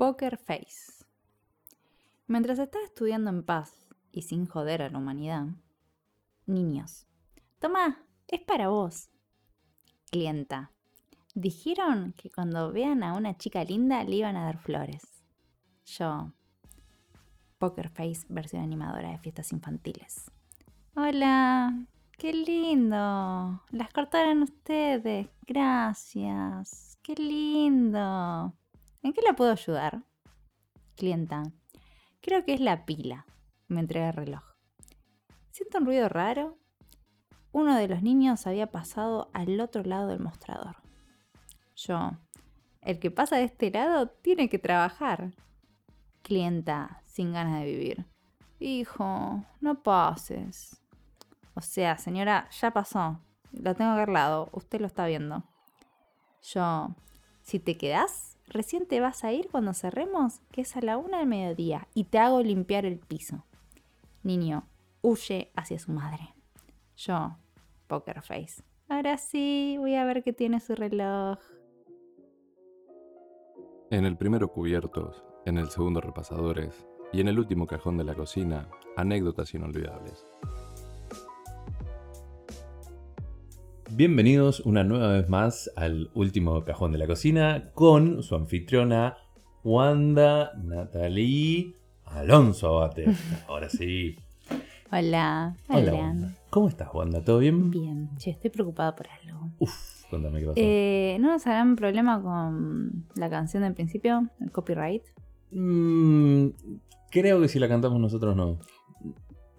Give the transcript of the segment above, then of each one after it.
Poker Face. Mientras estaba estudiando en paz y sin joder a la humanidad, niños. Toma, es para vos. Clienta. Dijeron que cuando vean a una chica linda le iban a dar flores. Yo. Poker Face versión animadora de fiestas infantiles. Hola, qué lindo. Las cortaron ustedes. Gracias. Qué lindo. ¿En qué la puedo ayudar? Clienta. Creo que es la pila. Me entrega el reloj. Siento un ruido raro. Uno de los niños había pasado al otro lado del mostrador. Yo. El que pasa de este lado tiene que trabajar. Clienta, sin ganas de vivir. Hijo, no pases. O sea, señora, ya pasó. Lo tengo lado. Usted lo está viendo. Yo. Si te quedás, recién te vas a ir cuando cerremos, que es a la una del mediodía, y te hago limpiar el piso. Niño, huye hacia su madre. Yo, Poker Face. Ahora sí, voy a ver qué tiene su reloj. En el primero cubiertos, en el segundo repasadores y en el último cajón de la cocina, anécdotas inolvidables. Bienvenidos una nueva vez más al último cajón de la cocina con su anfitriona Wanda Natalie Alonso Abate. Ahora sí. Hola, Hola. Wanda. ¿Cómo estás, Wanda? ¿Todo bien? Bien, estoy preocupada por algo. Uf, contame qué pasó. Eh, ¿No nos harán problema con la canción del principio? El copyright. Mm, creo que si la cantamos nosotros no.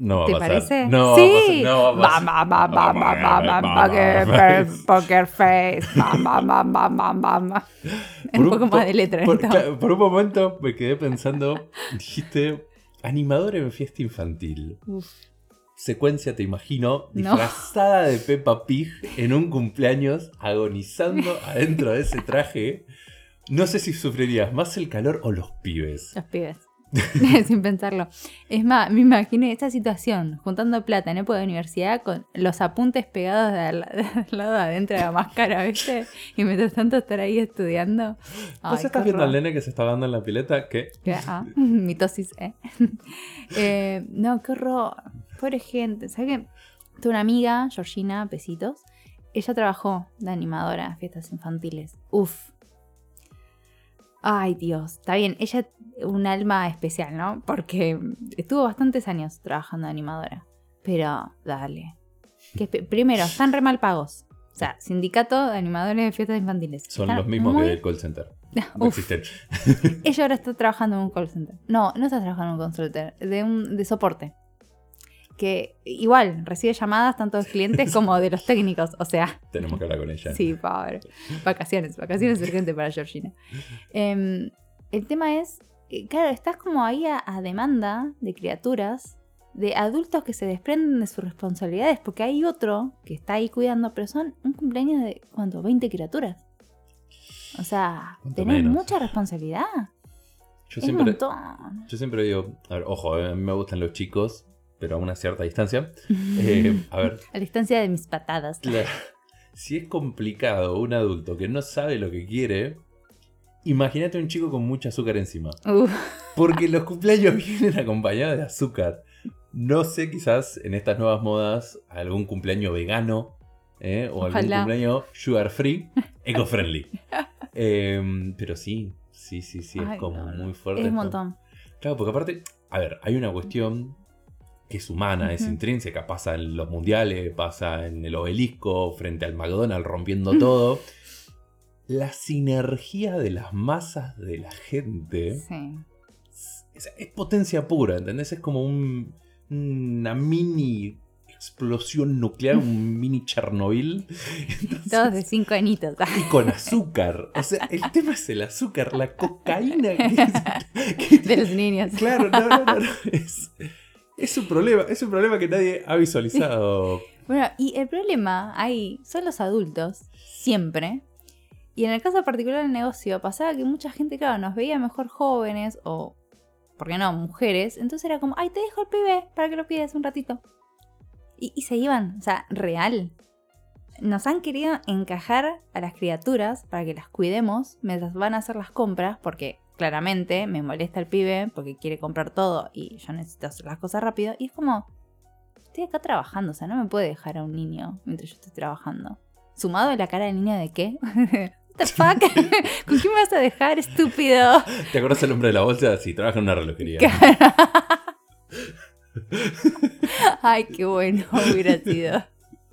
No va ¿Te a pasar. parece? No sí. poker face, Un poco po- más de letra. Por, claro, por un momento me quedé pensando, dijiste, animador en fiesta infantil. Uf. Secuencia, te imagino, No. disfrazada de Peppa Pig en un cumpleaños, agonizando adentro de ese traje. No sé si sufrirías más el calor o los pibes. Los pibes. Sin pensarlo. Es más, me imaginé esta situación, juntando plata en época de universidad con los apuntes pegados de al, de al lado de adentro de la máscara, ¿viste? Y mientras tanto estar ahí estudiando. Ay, ¿Vos qué estás viendo al nene que se está dando en la pileta? Que- ah, mitosis, ¿eh? Eh, No, qué horror. Pobre gente. ¿Sabes qué? Tuve una amiga, Georgina Pesitos. Ella trabajó de animadora en fiestas infantiles. Uf. Ay, Dios. Está bien, ella un alma especial, ¿no? Porque estuvo bastantes años trabajando de animadora. Pero, dale. Que primero, están re mal pagos. O sea, sindicato de animadores de fiestas infantiles. son Están los mismos muy- que del call center. No Uf. existen. Ella ahora está trabajando en un call center. No, no está trabajando en un call center, de, un, de soporte. Que igual recibe llamadas tanto de clientes como de los técnicos. O sea, Tenemos que hablar con ella. sí, pobre. Vacaciones, vacaciones urgentes para Georgina. Em, el tema es, eh, claro, estás como ahí a, a demanda de criaturas, de adultos que se desprenden de sus responsabilidades, porque hay otro que está ahí cuidando, pero son un cumpleaños de, ¿cuánto? 20 criaturas. O sea, tenés menos. mucha responsabilidad. Yo Es un siempre, montón. yo siempre digo, a ver, ojo, eh, a mí me gustan los chicos, pero a una cierta distancia. Eh, a ver, A distancia de mis patadas. Claro. Si es complicado un adulto que no sabe lo que quiere, imagínate un chico con mucho azúcar encima. Uf, Porque los cumpleaños vienen acompañados de azúcar. No sé, quizás en estas nuevas modas, algún cumpleaños vegano ¿eh? o algún Ojalá. cumpleaños sugar free, eco friendly. Em, pero sí, sí, sí, sí, Ay, es como no, muy fuerte. es un montón. Claro, porque aparte, a ver, hay una cuestión que es humana, es intrínseca, pasa en los mundiales, pasa en el obelisco, frente al McDonald's rompiendo todo. La sinergia de las masas de la gente Sí. es, es potencia pura, ¿entendés? Es como un- una mini explosión nuclear, un mini Chernobyl. Entonces, Todos de cinco añitos. y con azúcar. O sea, el tema es el azúcar, la cocaína. que- que- de los niños. Claro, no, no, no, no, Es, es un problema, es un problema que nadie ha visualizado. Bueno, y el problema ahí son los adultos, siempre. Y en el caso particular del negocio, pasaba que mucha gente, claro, nos veía mejor jóvenes o, ¿por qué no?, mujeres. Entonces era como, ay, te dejo el pibe para que lo pides un ratito. Y, y se iban, o sea, real. Nos han querido encajar a las criaturas para que las cuidemos mientras van a hacer las compras, porque, claramente me molesta el pibe porque quiere comprar todo y yo necesito hacer las cosas rápido. Y es como, estoy acá trabajando, o sea, no me puede dejar a un niño mientras yo estoy trabajando. Sumado a la cara del niño de qué? What the fuck? ¿Con quién me vas a dejar, estúpido? ¿Te acuerdas el hombre de la bolsa? Sí, trabaja en una relojería. Ay, qué bueno hubiera sido.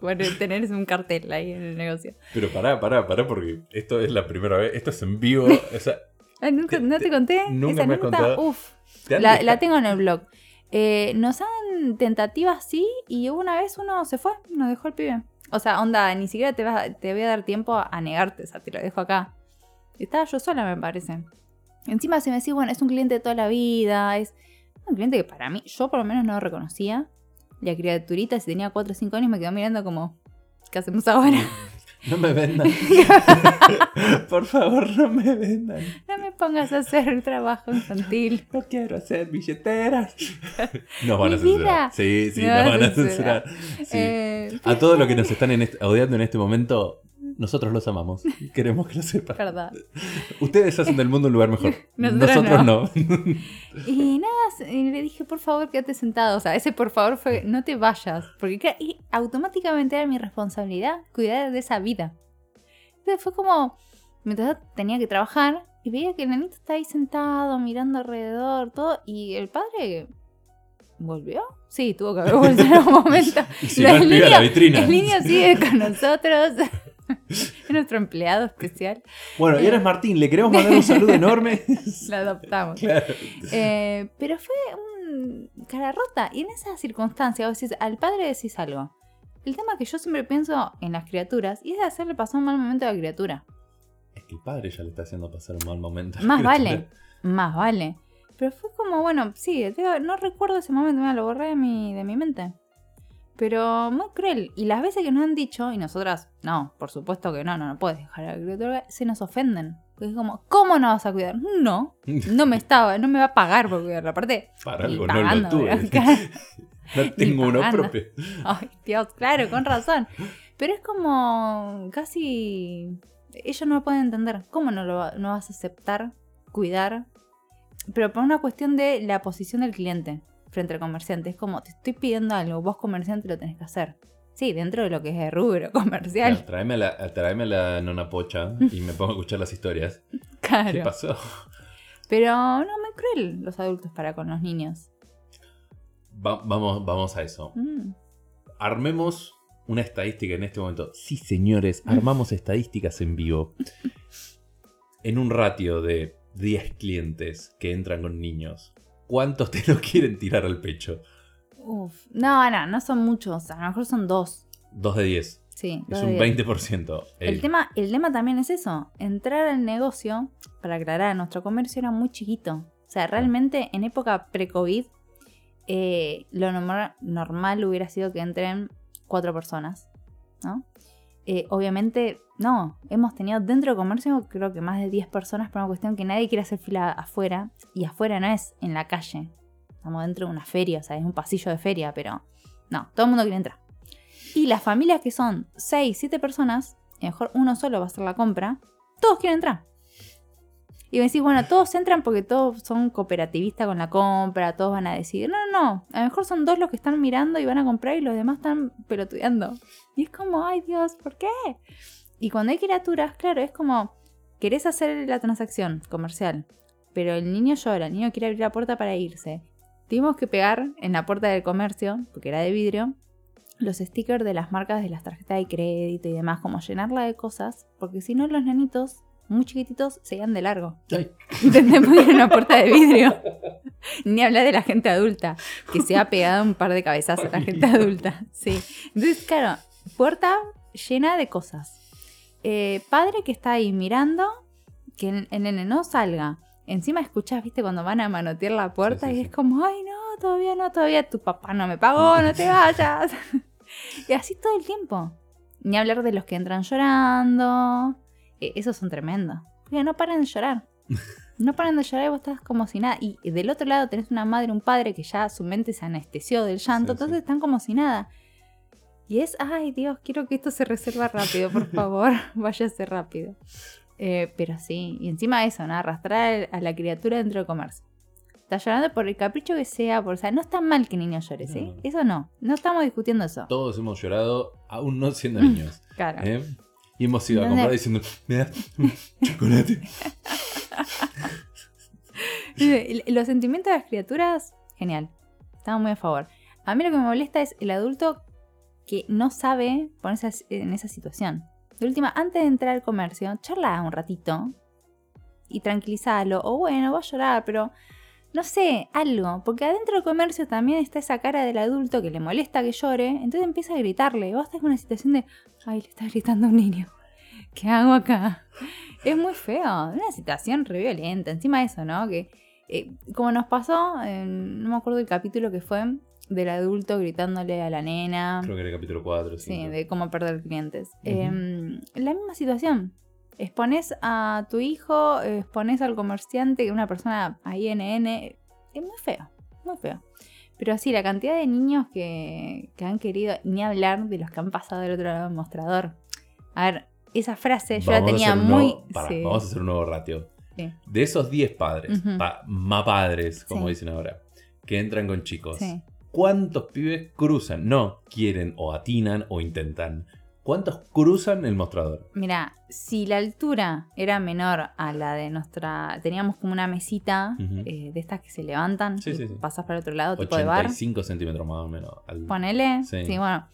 Bueno, tener un cartel ahí en el negocio. Pero pará, pará, pará, porque esto es la primera vez, esto es en vivo. O sea, Ay, ¿nunca- Te- ¿No te conté? nunca Esa me has contado. Uf, la, la tengo en el blog. Eh, nos han tentativas, sí, y una vez uno se fue, nos dejó el pibe. O sea, onda, ni siquiera te, vas, a- te voy a dar tiempo a negarte, o sea, te lo dejo acá. Estaba yo sola, me parece. Encima, si me decís, bueno, es un cliente de toda la vida, es un cliente que para mí, yo por lo menos no lo reconocía. La criaturita, si tenía 4 o 5 años, me quedó mirando como, ¿qué hacemos ahora? No me vendan. Por favor, no me vendan. No me pongas a hacer trabajo infantil. No quiero hacer billeteras. Nos van a censurar. vida. Sí, sí, Me nos van a censurar. censurar. Sí. Eh, A todos los que nos están en este- odiando en este momento, nosotros los amamos. Queremos que lo sepan. Verdad. Ustedes hacen del mundo un lugar mejor. Nosotros Nosotros no. Y nada, le dije, por favor, quédate sentado. O sea, ese por favor fue, no te vayas. Porque y automáticamente era mi responsabilidad cuidar de esa vida. Entonces fue como, mientras tenía que trabajar, y veía que el nenito está ahí sentado, mirando alrededor, todo. Y el padre volvió. Sí, tuvo que haber vuelto en algún momento. Y si no, el niño- la vitrina. El niño sigue con nosotros. Es nuestro empleado especial. Bueno, y ahora es Martín. Le queremos mandar un saludo enorme. Lo adoptamos. Claro. Eh, pero fue un cara rota. Y en esa circunstancia, vos decís, al padre decís algo. El tema que yo siempre pienso en las criaturas y es de hacerle pasar un mal momento a la criatura. Es que el padre ya le está haciendo pasar un mal momento. Más vale. Más vale. Pero fue como, bueno, sí, no recuerdo ese momento, me lo borré de mi, de mi mente. Pero muy cruel. Y las veces que nos han dicho, y nosotras, no, por supuesto que no, no, no puedes dejar a la criatura, se nos ofenden. Porque es como, ¿cómo no vas a cuidar? No, no me estaba, no me va a pagar por cuidarla. Aparte, Para algo no lo pagando, tuve. No tengo uno pagando. propio. Ay, Dios, claro, con razón. Pero es como casi. Ellos no lo pueden entender. ¿Cómo no lo no vas a aceptar, cuidar? Pero por una cuestión de la posición del cliente frente al comerciante. Es como, te estoy pidiendo algo, vos comerciante lo tenés que hacer. Sí, dentro de lo que es el rubro comercial. Claro, tráeme, a la, tráeme la nona pocha y me pongo a escuchar las historias. ¿Qué pasó? Pero no, muy cruel los adultos para con los niños. Va- vamos, vamos a eso. Mm. Armemos una estadística en este momento. Sí, señores, armamos estadísticas en vivo. En un ratio de 10 clientes que entran con niños, ¿cuántos te lo quieren tirar al pecho? Uf. No, no, no son muchos. A lo mejor son dos. 2 de 10. Sí, Es dos un de diez. 20%. El tema, el tema también es eso. Entrar al negocio, para aclarar, nuestro comercio era muy chiquito. O sea, realmente en época pre-COVID, eh, lo norma- normal hubiera sido que entren cuatro personas, ¿no? Eh, obviamente, no. Hemos tenido dentro del comercio creo que más de 10 personas por una cuestión que nadie quiere hacer fila afuera. Y afuera no es en la calle. Estamos dentro de una feria, o sea, es un pasillo de feria, pero no, todo el mundo quiere entrar. Y las familias que son 6, 7 personas, y mejor uno solo va a hacer la compra, todos quieren entrar. Y me decís, bueno, todos entran porque todos son cooperativistas con la compra, todos van a decidir. No, no, no. A lo mejor son dos los que están mirando y van a comprar y los demás están pelotudeando. Y es como, ay Dios, ¿por qué? Y cuando hay criaturas, claro, es como, querés hacer la transacción comercial, pero el niño llora, el niño quiere abrir la puerta para irse. Tuvimos que pegar en la puerta del comercio, porque era de vidrio, los stickers de las marcas de las tarjetas de crédito y demás, como llenarla de cosas, porque si no los nenitos, muy chiquititos, se iban de largo. Ay, ¿Entendés? Porque era una puerta de vidrio. Ni hablar de la gente adulta, que se ha pegado un par de cabezazos a la gente adulta. Sí. Entonces, claro, puerta llena de cosas. Eh, padre que está ahí mirando, que el, el nene no salga. Encima escuchás, viste, cuando van a manotear la puerta Sí, sí, y sí. es como, ay, no, todavía no, todavía tu papá no me pagó, no te vayas. y así todo el tiempo. Ni hablar de los que entran llorando. Eh, esos son tremendos. Porque no paran de llorar. No paran de llorar y vos estás como si nada. Y del otro lado tenés una madre, un padre que ya su mente se anestesió del llanto, Sí, sí. entonces están como si nada. Y es, ay Dios, quiero que esto se resuelva rápido, por favor, váyase rápido. Eh, pero sí, y encima eso, ¿no? Arrastrar a la criatura dentro del comercio. Está llorando por el capricho que sea, por, o sea, no está mal que el niño llore, ¿sí? No, no. Eso no, no estamos discutiendo eso. Todos hemos llorado, aún no siendo niños. Claro. ¿eh? Y hemos ido a comprar diciendo, me das chocolate. Los sentimientos de las criaturas, genial. Estamos muy a favor. A mí lo que me molesta es el adulto que no sabe ponerse en esa situación. De última, antes de entrar al comercio, charla un ratito y tranquilizalo. O bueno, va a llorar, pero no sé, algo. Porque adentro del comercio también está esa cara del adulto que le molesta que llore. Entonces empieza a gritarle. Vos estás con una situación de, ay, le está gritando a un niño. ¿Qué hago acá? Es muy feo. Una situación re violenta. Encima de eso, ¿no? Que eh, como nos pasó, en- no me acuerdo el capítulo que fue, del adulto gritándole a la nena. Creo que era el capítulo 4. Sí, de cómo perder clientes. Em, la misma situación. Expones a tu hijo, expones al comerciante, una persona ahí NN. Es muy feo, muy feo. Pero sí, la cantidad de niños que, que han querido, ni hablar de los que han pasado del otro lado del mostrador. A ver, esa frase yo la tenía muy. sí. Vamos a hacer un nuevo ratio. Sí. De esos 10 padres, pa- ma padres, como Sí. dicen ahora, que entran con chicos. ¿cuántos pibes cruzan? No quieren o atinan o intentan. ¿Cuántos cruzan el mostrador? Mira, si la altura era menor a la de nuestra. Teníamos como una mesita eh, de estas que se levantan Sí, y sí, sí. pasas para el otro lado, tipo de bar. 85 centímetros más o menos. al- Ponele. Sí. Sí. bueno.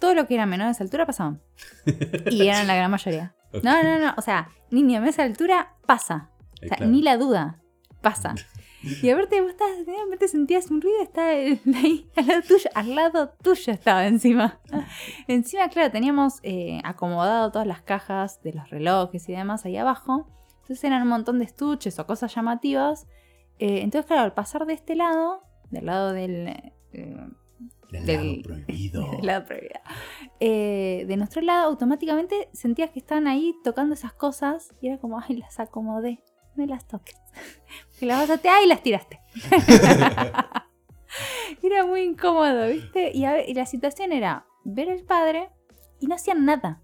Todo lo que era menor a esa altura pasaban. Y eran la gran mayoría. No, no, no. O sea, niño a esa altura pasa. Eh, O sea, claro. ni la duda. Pasa. Y aparte vos estás, sentías un ruido, estaba ahí al lado tuyo, al lado tuyo estaba encima. Encima, claro, teníamos eh, acomodado todas las cajas de los relojes y demás ahí abajo. Entonces eran un montón de estuches o cosas llamativas. Eh, entonces, claro, al pasar de este lado, del lado del... eh, Del del- lado prohibido. del lado prohibido. Eh, de nuestro lado, automáticamente sentías que estaban ahí tocando esas cosas y era como, ay, las acomodé, no las toques. Que las vas a tirar y las tiraste. era muy incómodo, ¿viste? Y, a y la situación era ver al padre y no hacían nada.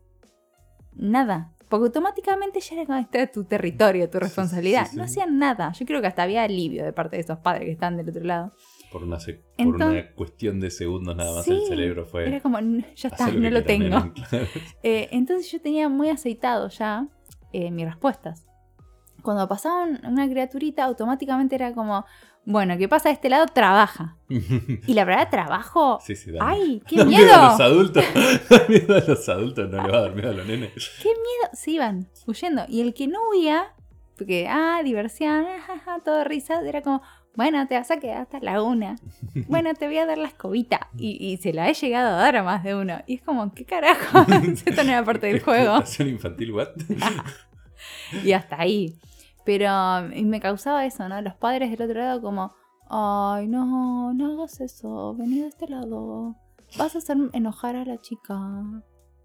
Nada. Porque automáticamente ya era como este tu territorio, tu Sí, responsabilidad. sí, sí. No hacían nada. Yo creo que hasta había alivio de parte de esos padres que están del otro lado. Por una, se- por Entonces- una cuestión de segundos nada más Sí, el cerebro fue... Era como, "N- ya está, "Hacé no lo tengo. nene". Claro. Eh, entonces yo tenía muy aceitado ya eh, mis respuestas. Cuando pasaban una criaturita, automáticamente era como, bueno, ¿qué pasa de este lado? Trabaja. Y la verdad, trabajo. sí, sí, da ¡Ay, qué Da miedo! a los adultos. Da miedo a los adultos, no le va a dar miedo a los nenes. Se iban huyendo. Y el que no huía, porque, ah, diversión, ah, todo risas, era como, bueno, te vas a quedar hasta la una. Bueno, te voy a dar la escobita. Y, y se la he llegado a dar a más de uno. Y es como, ¿qué carajo? Esto no era parte del juego. Infantil, what? y hasta ahí. Pero y me causaba eso, ¿no? Los padres del otro lado como, ay, no, no hagas eso, vení de este lado, vas a hacer enojar a la chica.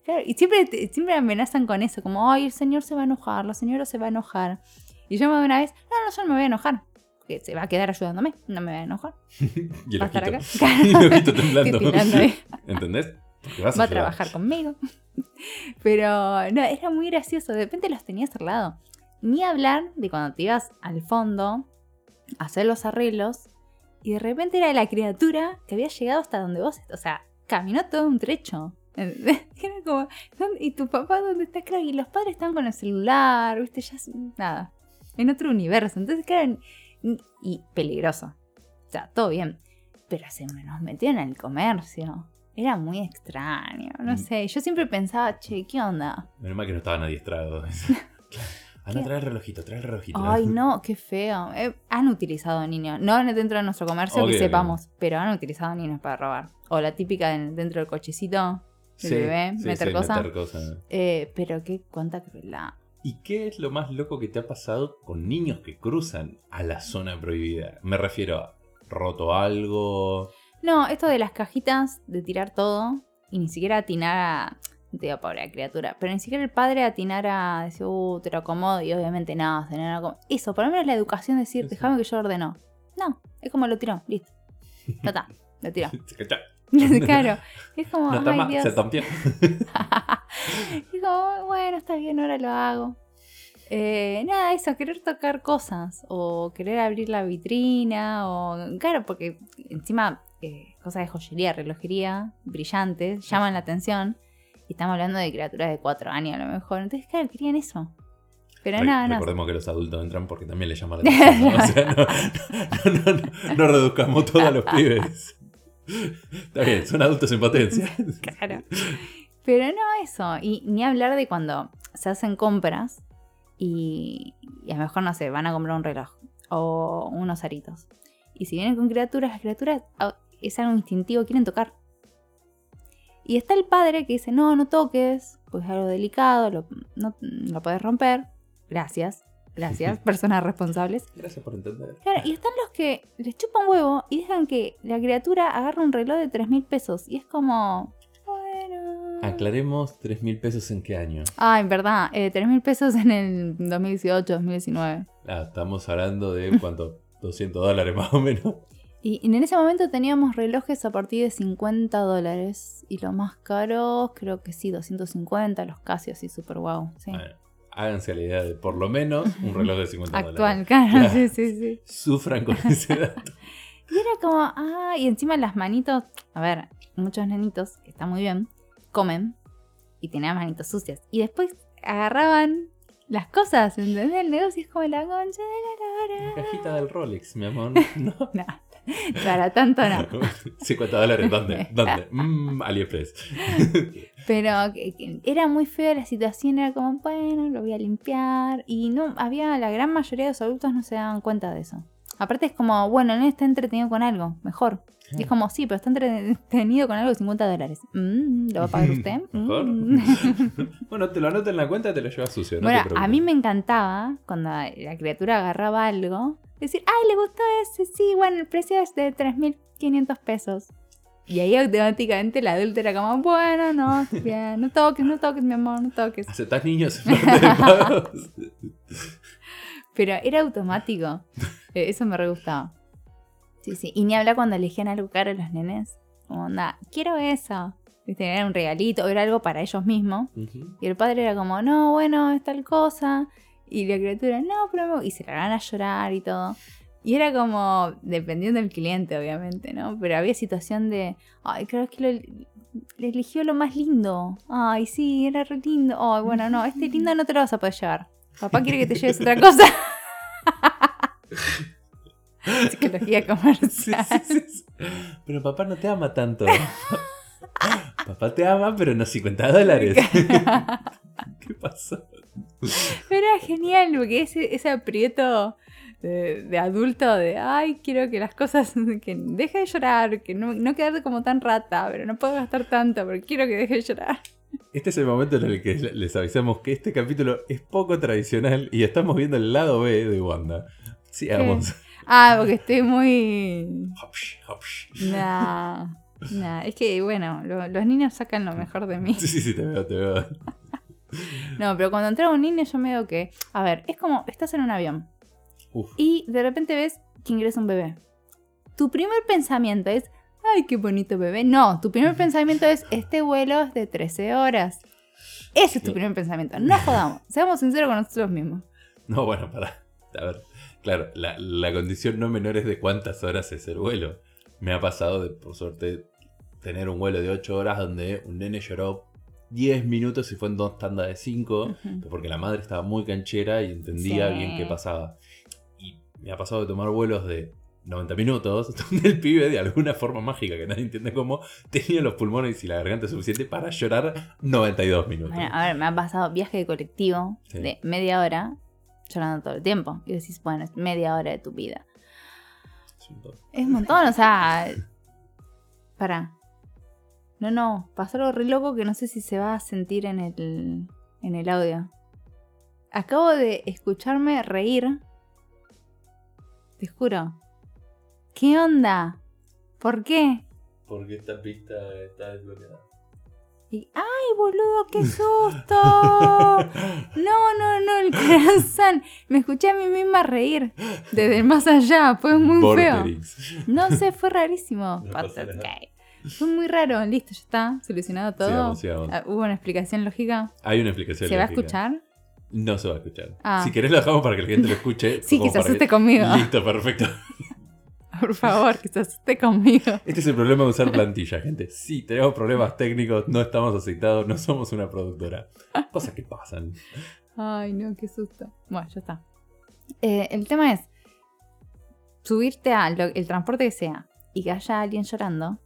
Claro, y siempre, siempre amenazan con eso, como, ay, el señor se va a enojar, la señora se va a enojar. Y yo me una vez, no, no, yo no me voy a enojar, porque se va a quedar ayudándome, no me voy a enojar. Y el Va a estar acá. Y el ojito temblando. ¿Entendés? Vas va a trabajar conmigo. Pero no, era muy gracioso. De repente los tenías al lado. Ni hablar de cuando te ibas al fondo a hacer los arreglos y de repente era la criatura que había llegado hasta donde vos, o sea, caminó todo un trecho. Era como, ¿dónde- ¿y tu papá dónde está? Claro, y los padres estaban con el celular, viste, ya nada, en otro universo. Entonces, claro, y- peligroso. O sea, todo bien. Pero se nos metieron al comercio. Era muy extraño, no Mm. sé. Yo siempre pensaba, che, ¿qué onda? Menos mal que no estaban adiestrados. Anda, ¿Qué? trae el relojito, trae el relojito. Ay, no, qué feo. Eh, han utilizado niños. No dentro de nuestro comercio que sepamos, pero han utilizado niños para robar. O la típica en- dentro del cochecito del bebé, meter cosas. meter cosas. Eh, pero qué cuánta crueldad. ¿Y qué es lo más loco que te ha pasado con niños que cruzan a la zona prohibida? Me refiero a roto algo. No, esto de las cajitas, de tirar todo y ni siquiera atinar a. digo, pobre criatura, pero ni siquiera el padre atinar a decir, uh, te lo acomodo y obviamente nada, no, no, no, Eso, por lo menos la educación de decir, déjame que yo ordeno. No, es como lo tiró, listo. Ya está, lo tiró. Se claro, es como, No está ay más, Dios. se tampió. y como, bueno, está bien, ahora lo hago. Eh, nada, eso, querer tocar cosas o querer abrir la vitrina o... Claro, porque encima eh, cosas de joyería, relojería, brillantes, llaman la atención. Estamos hablando de criaturas de cuatro años a lo mejor. Entonces, claro, querían eso. Pero nada, no. Recordemos que los adultos entran porque también les llama la atención. ¿no? O sea, no, no- no- no- no reduzcamos todo a los pibes. Está bien, son adultos en potencia. Claro. Pero no eso. Y ni hablar de cuando se hacen compras y, y a lo mejor, no sé, van a comprar un reloj o unos aritos. Y si vienen con criaturas, las criaturas ah, es algo instintivo, quieren tocar. Y está el padre que dice, no, no toques, pues es algo delicado, lo, no lo puedes romper. Gracias, gracias, personas responsables. Gracias por entender. Claro, y están los que les chupan huevo y dejan que la criatura agarre un reloj de 3 mil pesos. Y es como, bueno. Aclaremos 3 mil pesos en qué año. Ah, en verdad, eh, 3 mil pesos en el 2018, 2019. Ah, estamos hablando de cuánto, 200 dólares más o menos. Y en ese momento teníamos relojes a partir de 50 dólares. Y los más caros, creo que sí, 250, los Casio, así súper guau. Sí. Bueno, háganse la idea de por lo menos un reloj de 50 Actual, dólares. claro, Claro. sí, sí, sí. Sufran con ese dato. Y era como, ah, y encima las manitos, a ver, muchos nenitos, que está muy bien, comen y tenían manitos sucias. Y después agarraban las cosas, ¿entendés? El negocio es como la concha de la lora. Cajita del Rolex, mi amor. No. No, para tanto no. 50 dólares, ¿dónde? ¿Dónde? Mm, AliExpress. Pero era muy fea la situación, era como, bueno, lo voy a limpiar. Y no, había, la gran mayoría de los adultos no se daban cuenta de eso. Aparte es como, bueno, no está entretenido con algo, mejor. Y es como, sí, pero está entretenido con algo de 50 dólares. Mm, ¿Lo va a pagar usted? Mejor. Mm. bueno, te lo anoto en la cuenta, te lo llevas sucio. No bueno, te a mí me encantaba cuando la criatura agarraba algo, decir, ay, le gustó ese, sí, bueno, el precio es de 3.500 pesos. Y ahí automáticamente la adulta era como, bueno, no, bien, no toques, no toques, mi amor, no toques. ¿Aceptás niños? Pero era automático. Eh, Eso me re gustaba. Sí, sí. Y ni hablar cuando elegían algo caro los nenes. Como, onda, quiero eso. Viste, Era un regalito, o era algo para ellos mismos. Ujú. Y el padre era como, no, bueno, es tal cosa. Y la criatura, no, pero... me-". Y se largaban a llorar y todo. Y era como, dependiendo del cliente, obviamente, ¿no? Pero había situación de, ay, creo que lo, le eligió lo más lindo. Ay, sí, era re lindo. Ay, bueno, no, este lindo no te lo vas a poder llevar. Papá quiere que te lleves otra cosa. Psicología comercial. sí, sí, sí. Pero papá no te ama tanto. papá te ama, pero no 50 dólares. ¿Qué pasó? Pero era genial, porque ese, ese aprieto de, de adulto de, ay, quiero que las cosas, que deje de llorar, que no, no quedarte como tan rata, pero no puedo gastar tanto, pero quiero que deje de llorar. Este es el momento en el que les avisamos que este capítulo es poco tradicional y estamos viendo el lado B de Wanda. Sigamos. Ah, porque estoy muy... Hopsh, hopsh. Nah, nah, es que, bueno, lo- los niños sacan lo mejor de mí. Sí, sí, sí, te veo, te veo. No, pero cuando entra un niño yo me digo que, a ver, es como, estás en un avión Uf. y de repente ves que ingresa un bebé. Tu primer pensamiento es, ay, qué bonito bebé. No, tu primer pensamiento es, este vuelo es de 13 horas. Ese es tu primer pensamiento. No jodamos. Seamos sinceros con nosotros mismos. No, bueno, para. A ver, claro, la, la condición no menor es de cuántas horas es el vuelo. Me ha pasado, de, por suerte, tener un vuelo de 8 horas donde un nene lloró 10 minutos y fue en dos tandas de 5, Ujú. porque la madre estaba muy canchera y entendía Sí. bien qué pasaba. Y me ha pasado de tomar vuelos de 90 minutos, donde el pibe, de alguna forma mágica que nadie entiende cómo, tenía los pulmones y la garganta suficiente para llorar 92 minutos. Bueno, a ver, me ha pasado viaje de colectivo Sí. de media hora llorando todo el tiempo. Y decís, bueno, es media hora de tu vida. Es un montón. Es un montón, o sea. Para. No, no, pasó algo re loco que no sé si se va a sentir en el, en el audio. Acabo de escucharme reír. Te juro. ¿Qué onda? ¿Por qué? Porque esta pista está desbloqueada. Y, ¡Ay, boludo, qué susto! No, no, no, el corazón. Me escuché a mí misma reír desde el más allá. Fue muy feo. No sé, fue rarísimo. No Fue muy raro. Listo, ya está. Solucionado todo. Sigamos, sigamos. Ah, Hubo una explicación lógica. Hay una explicación ¿Se va a escuchar? No se va a escuchar. Ah. Si querés lo dejamos para que la gente lo escuche. Sí, que se asuste conmigo. Listo, perfecto. Por favor, que se asuste conmigo. Este es el problema de usar plantilla, gente. Sí, tenemos problemas técnicos, no estamos aceitados, no somos una productora. Cosas que pasan. Ay, no, qué susto. Bueno, ya está. Eh, el tema es subirte al el transporte que sea y que haya alguien llorando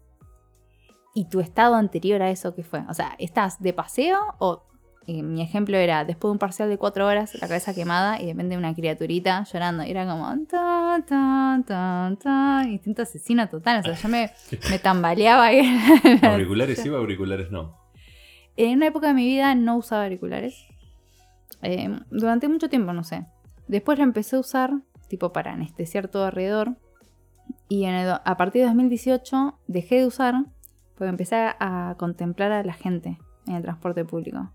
y tu estado anterior a eso que fue. O sea, ¿estás de paseo o eh, mi ejemplo era después de un parcial de cuatro horas, la cabeza quemada y de repente una criaturita llorando? Y era como tan, tan, tan, tan, instinto asesino total. O sea, yo me, me tambaleaba. Auriculares sí o auriculares no. En una época de mi vida no usaba auriculares. Eh, durante mucho tiempo, no sé. Después lo empecé a usar, tipo para anestesiar todo alrededor. Y en el do- a partir de 2018 dejé de usar porque empecé a contemplar a la gente en el transporte público.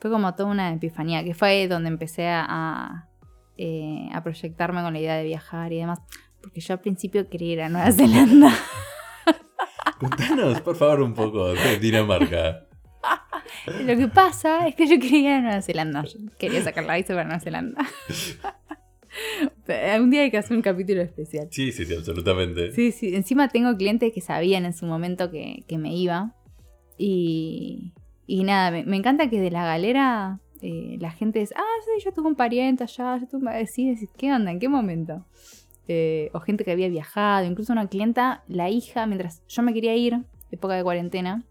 Fue como toda una epifanía, que fue donde empecé a, eh, a proyectarme con la idea de viajar y demás. Porque yo al principio quería ir a Nueva Zelanda. Contanos, por favor, un poco de Dinamarca. Lo que pasa es que yo quería ir a Nueva Zelanda. Yo quería sacar la visa para Nueva Zelanda. Un día hay que hacer un capítulo especial. Sí, sí, sí, absolutamente. Sí, sí. Encima tengo clientes que sabían en su momento que, que me iba. Y, y nada, me, me encanta que de la galera eh, la gente es, ah, sí, yo tuve un pariente allá, yo tuve... un-". Sí, decís, ¿qué onda? ¿En qué momento? Eh, o gente que había viajado, incluso una clienta, la hija, mientras yo me quería ir, época de cuarentena,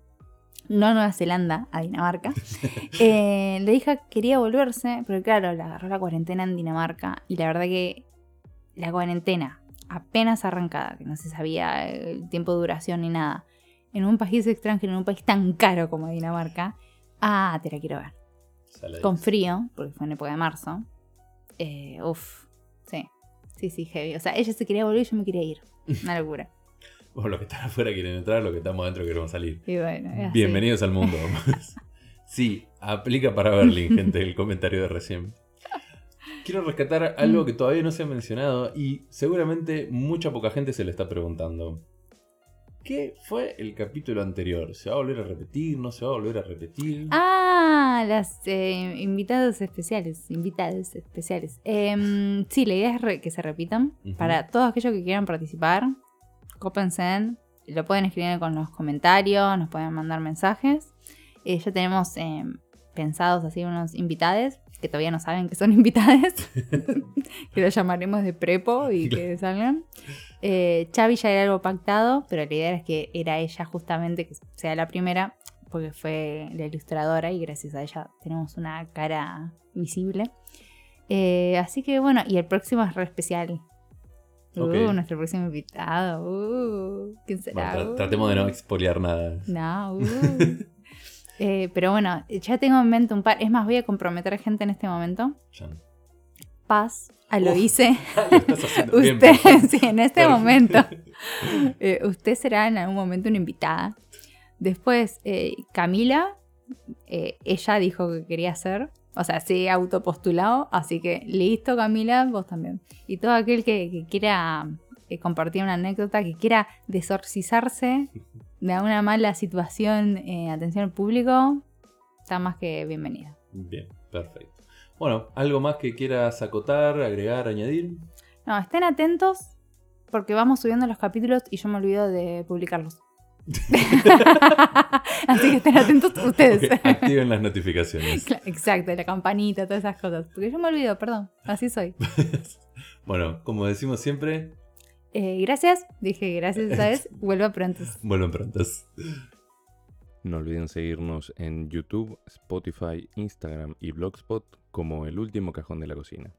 no a Nueva Zelanda, a Dinamarca, eh, la hija quería volverse, pero claro, la agarró la cuarentena en Dinamarca y la verdad que la cuarentena apenas arrancada, que no se sabía el tiempo de duración ni nada, en un país extranjero, en un país tan caro como Dinamarca, ah, te la quiero ver. Con frío, porque fue en época de marzo. Eh, uf, sí, sí, sí, heavy. O sea, ella se quería volver y yo me quería ir. Una locura. Bueno, los que están afuera quieren entrar, los que estamos adentro queremos salir. Y bueno, es así. Bienvenidos al mundo. sí, aplica para Berlín, gente, el comentario de recién. Quiero rescatar algo que todavía no se ha mencionado y seguramente mucha poca gente se le está preguntando. ¿Qué fue el capítulo anterior? ¿Se va a volver a repetir? ¿No se va a volver a repetir? Ah, las eh, invitados especiales. Invitados especiales. Em, sí, la idea es que se repitan. Para todos aquellos que quieran participar, cópense. Lo pueden escribir con los comentarios, nos pueden mandar mensajes. Eh, ya tenemos em, pensados así unos invitades que todavía no saben que son invitades. que los llamaremos de prepo y que salgan. Eh, Chavi ya era algo pactado, pero la idea es que era ella justamente que sea la primera, porque fue la ilustradora y gracias a ella tenemos una cara visible. Eh, así que bueno, y el próximo es re especial. Uh, nuestro próximo invitado. Uh, ¿Quién será? Bueno, tra- Uh. tratemos de no expoliar nada. No, uh. Eh, pero bueno, ya tengo en mente un par. Es más, voy a comprometer gente en este momento. Paz, a lo Uf. hice. Lo bien, Usted, perfecto. sí, en este momento. Eh, usted será en algún momento una invitada. Después, eh, Camila, ella dijo que quería hacer. O sea, se autopostulado. Así que listo, Camila, vos también. Y todo aquel que, que quiera eh, compartir una anécdota, que quiera desorcizarse de una mala situación, eh, atención al público, está más que bienvenida. Bien, perfecto. Bueno, ¿algo más que quieras acotar, agregar, añadir? No, estén atentos porque vamos subiendo los capítulos y yo me olvido de publicarlos. Así que estén atentos ustedes. Activen las notificaciones. Exacto, la campanita, todas esas cosas. Porque yo me olvido, perdón. Así soy. bueno, como decimos siempre, Eh, gracias. Dije gracias esta vez. Vuelva pronto. vuelven prontos. No olviden seguirnos en YouTube, Spotify, Instagram y Blogspot como El Último Cajón de la Cocina.